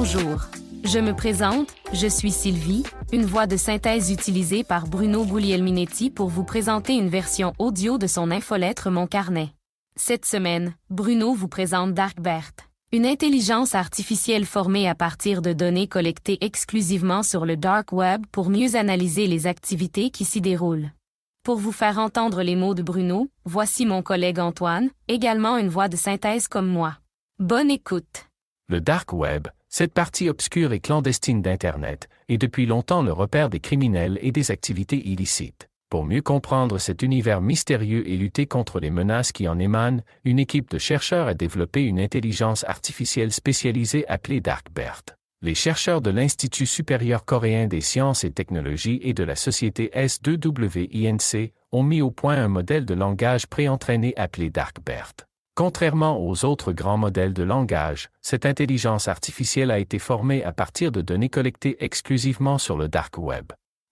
Bonjour. Je me présente, je suis Sylvie, une voix de synthèse utilisée par Bruno Guglielminetti pour vous présenter une version audio de son infolettre Mon Carnet. Cette semaine, Bruno vous présente Darkbert, une intelligence artificielle formée à partir de données collectées exclusivement sur le Dark Web pour mieux analyser les activités qui s'y déroulent. Pour vous faire entendre les mots de Bruno, voici mon collègue Antoine, également une voix de synthèse comme moi. Bonne écoute. Le Dark Web, cette partie obscure et clandestine d'Internet, est depuis longtemps le repère des criminels et des activités illicites. Pour mieux comprendre cet univers mystérieux et lutter contre les menaces qui en émanent, une équipe de chercheurs a développé une intelligence artificielle spécialisée appelée DarkBERT. Les chercheurs de l'Institut supérieur coréen des sciences et technologies et de la société S2WINC ont mis au point un modèle de langage préentraîné appelé DarkBERT. Contrairement aux autres grands modèles de langage, cette intelligence artificielle a été formée à partir de données collectées exclusivement sur le dark web.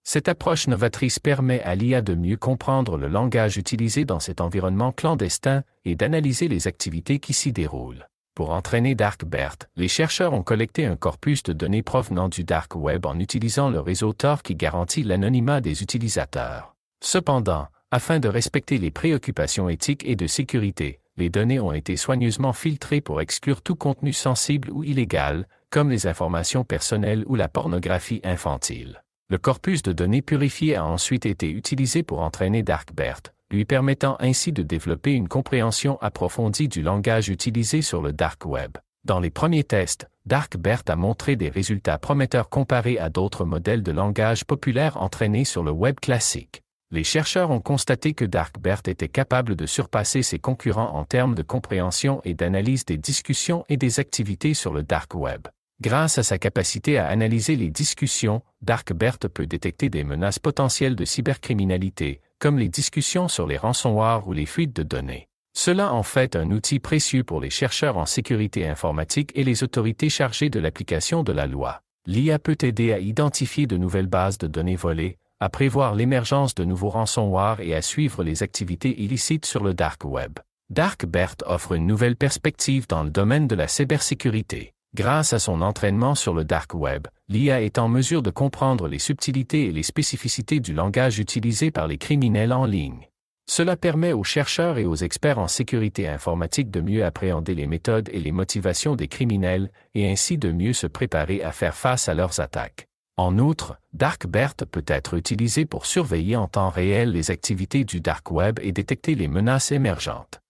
Cette approche novatrice permet à l'IA de mieux comprendre le langage utilisé dans cet environnement clandestin et d'analyser les activités qui s'y déroulent. Pour entraîner DarkBERT, les chercheurs ont collecté un corpus de données provenant du dark web en utilisant le réseau Tor qui garantit l'anonymat des utilisateurs. Cependant, afin de respecter les préoccupations éthiques et de sécurité, les données ont été soigneusement filtrées pour exclure tout contenu sensible ou illégal, comme les informations personnelles ou la pornographie infantile. Le corpus de données purifiées a ensuite été utilisé pour entraîner DarkBERT, lui permettant ainsi de développer une compréhension approfondie du langage utilisé sur le dark web. Dans les premiers tests, DarkBERT a montré des résultats prometteurs comparés à d'autres modèles de langage populaires entraînés sur le web classique les chercheurs ont constaté que DarkBERT était capable de surpasser ses concurrents en termes de compréhension et d'analyse des discussions et des activités sur le dark web. Grâce à sa capacité à analyser les discussions, DarkBERT peut détecter des menaces potentielles de cybercriminalité, comme les discussions sur les ransomware ou les fuites de données. Cela en fait un outil précieux pour les chercheurs en sécurité informatique et les autorités chargées de l'application de la loi. L'IA peut aider à identifier de nouvelles bases de données volées, à prévoir l'émergence de nouveaux ransomware et à suivre les activités illicites sur le dark web. DarkBERT offre une nouvelle perspective dans le domaine de la cybersécurité. Grâce à son entraînement sur le dark web, l'IA est en mesure de comprendre les subtilités et les spécificités du langage utilisé par les criminels en ligne. Cela permet aux chercheurs et aux experts en sécurité informatique de mieux appréhender les méthodes et les motivations des criminels et ainsi de mieux se préparer à faire face à leurs attaques. En outre, DarkBERT peut être utilisé pour surveiller en temps réel les activités du dark web et détecter les menaces émergentes.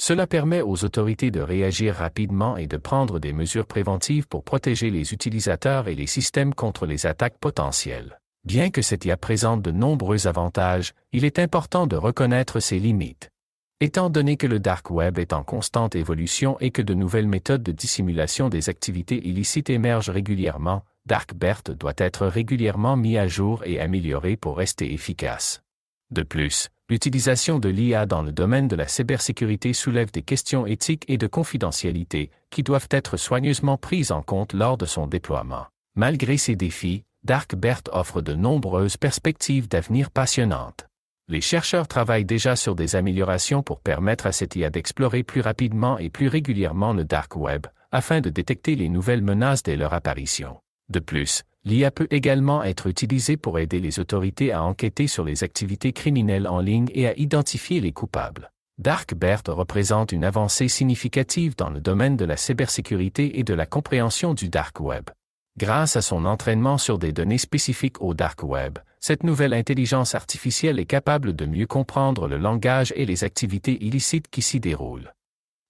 Cela permet aux autorités de réagir rapidement et de prendre des mesures préventives pour protéger les utilisateurs et les systèmes contre les attaques potentielles. Bien que cette IA présente de nombreux avantages, il est important de reconnaître ses limites. Étant donné que le dark web est en constante évolution et que de nouvelles méthodes de dissimulation des activités illicites émergent régulièrement, DarkBERT doit être régulièrement mis à jour et amélioré pour rester efficace. De plus, l'utilisation de l'IA dans le domaine de la cybersécurité soulève des questions éthiques et de confidentialité qui doivent être soigneusement prises en compte lors de son déploiement. Malgré ces défis, DarkBERT offre de nombreuses perspectives d'avenir passionnantes. Les chercheurs travaillent déjà sur des améliorations pour permettre à cette IA d'explorer plus rapidement et plus régulièrement le dark web, afin de détecter les nouvelles menaces dès leur apparition. De plus, l'IA peut également être utilisée pour aider les autorités à enquêter sur les activités criminelles en ligne et à identifier les coupables. DarkBERT représente une avancée significative dans le domaine de la cybersécurité et de la compréhension du dark web. Grâce à son entraînement sur des données spécifiques au dark web, cette nouvelle intelligence artificielle est capable de mieux comprendre le langage et les activités illicites qui s'y déroulent.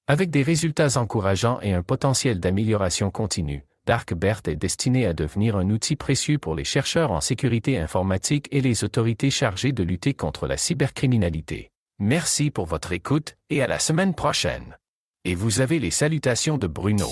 Avec des résultats encourageants et un potentiel d'amélioration continue, DarkBERT est destiné à devenir un outil précieux pour les chercheurs en sécurité informatique et les autorités chargées de lutter contre la cybercriminalité. Merci pour votre écoute et à la semaine prochaine. Et vous avez les salutations de Bruno.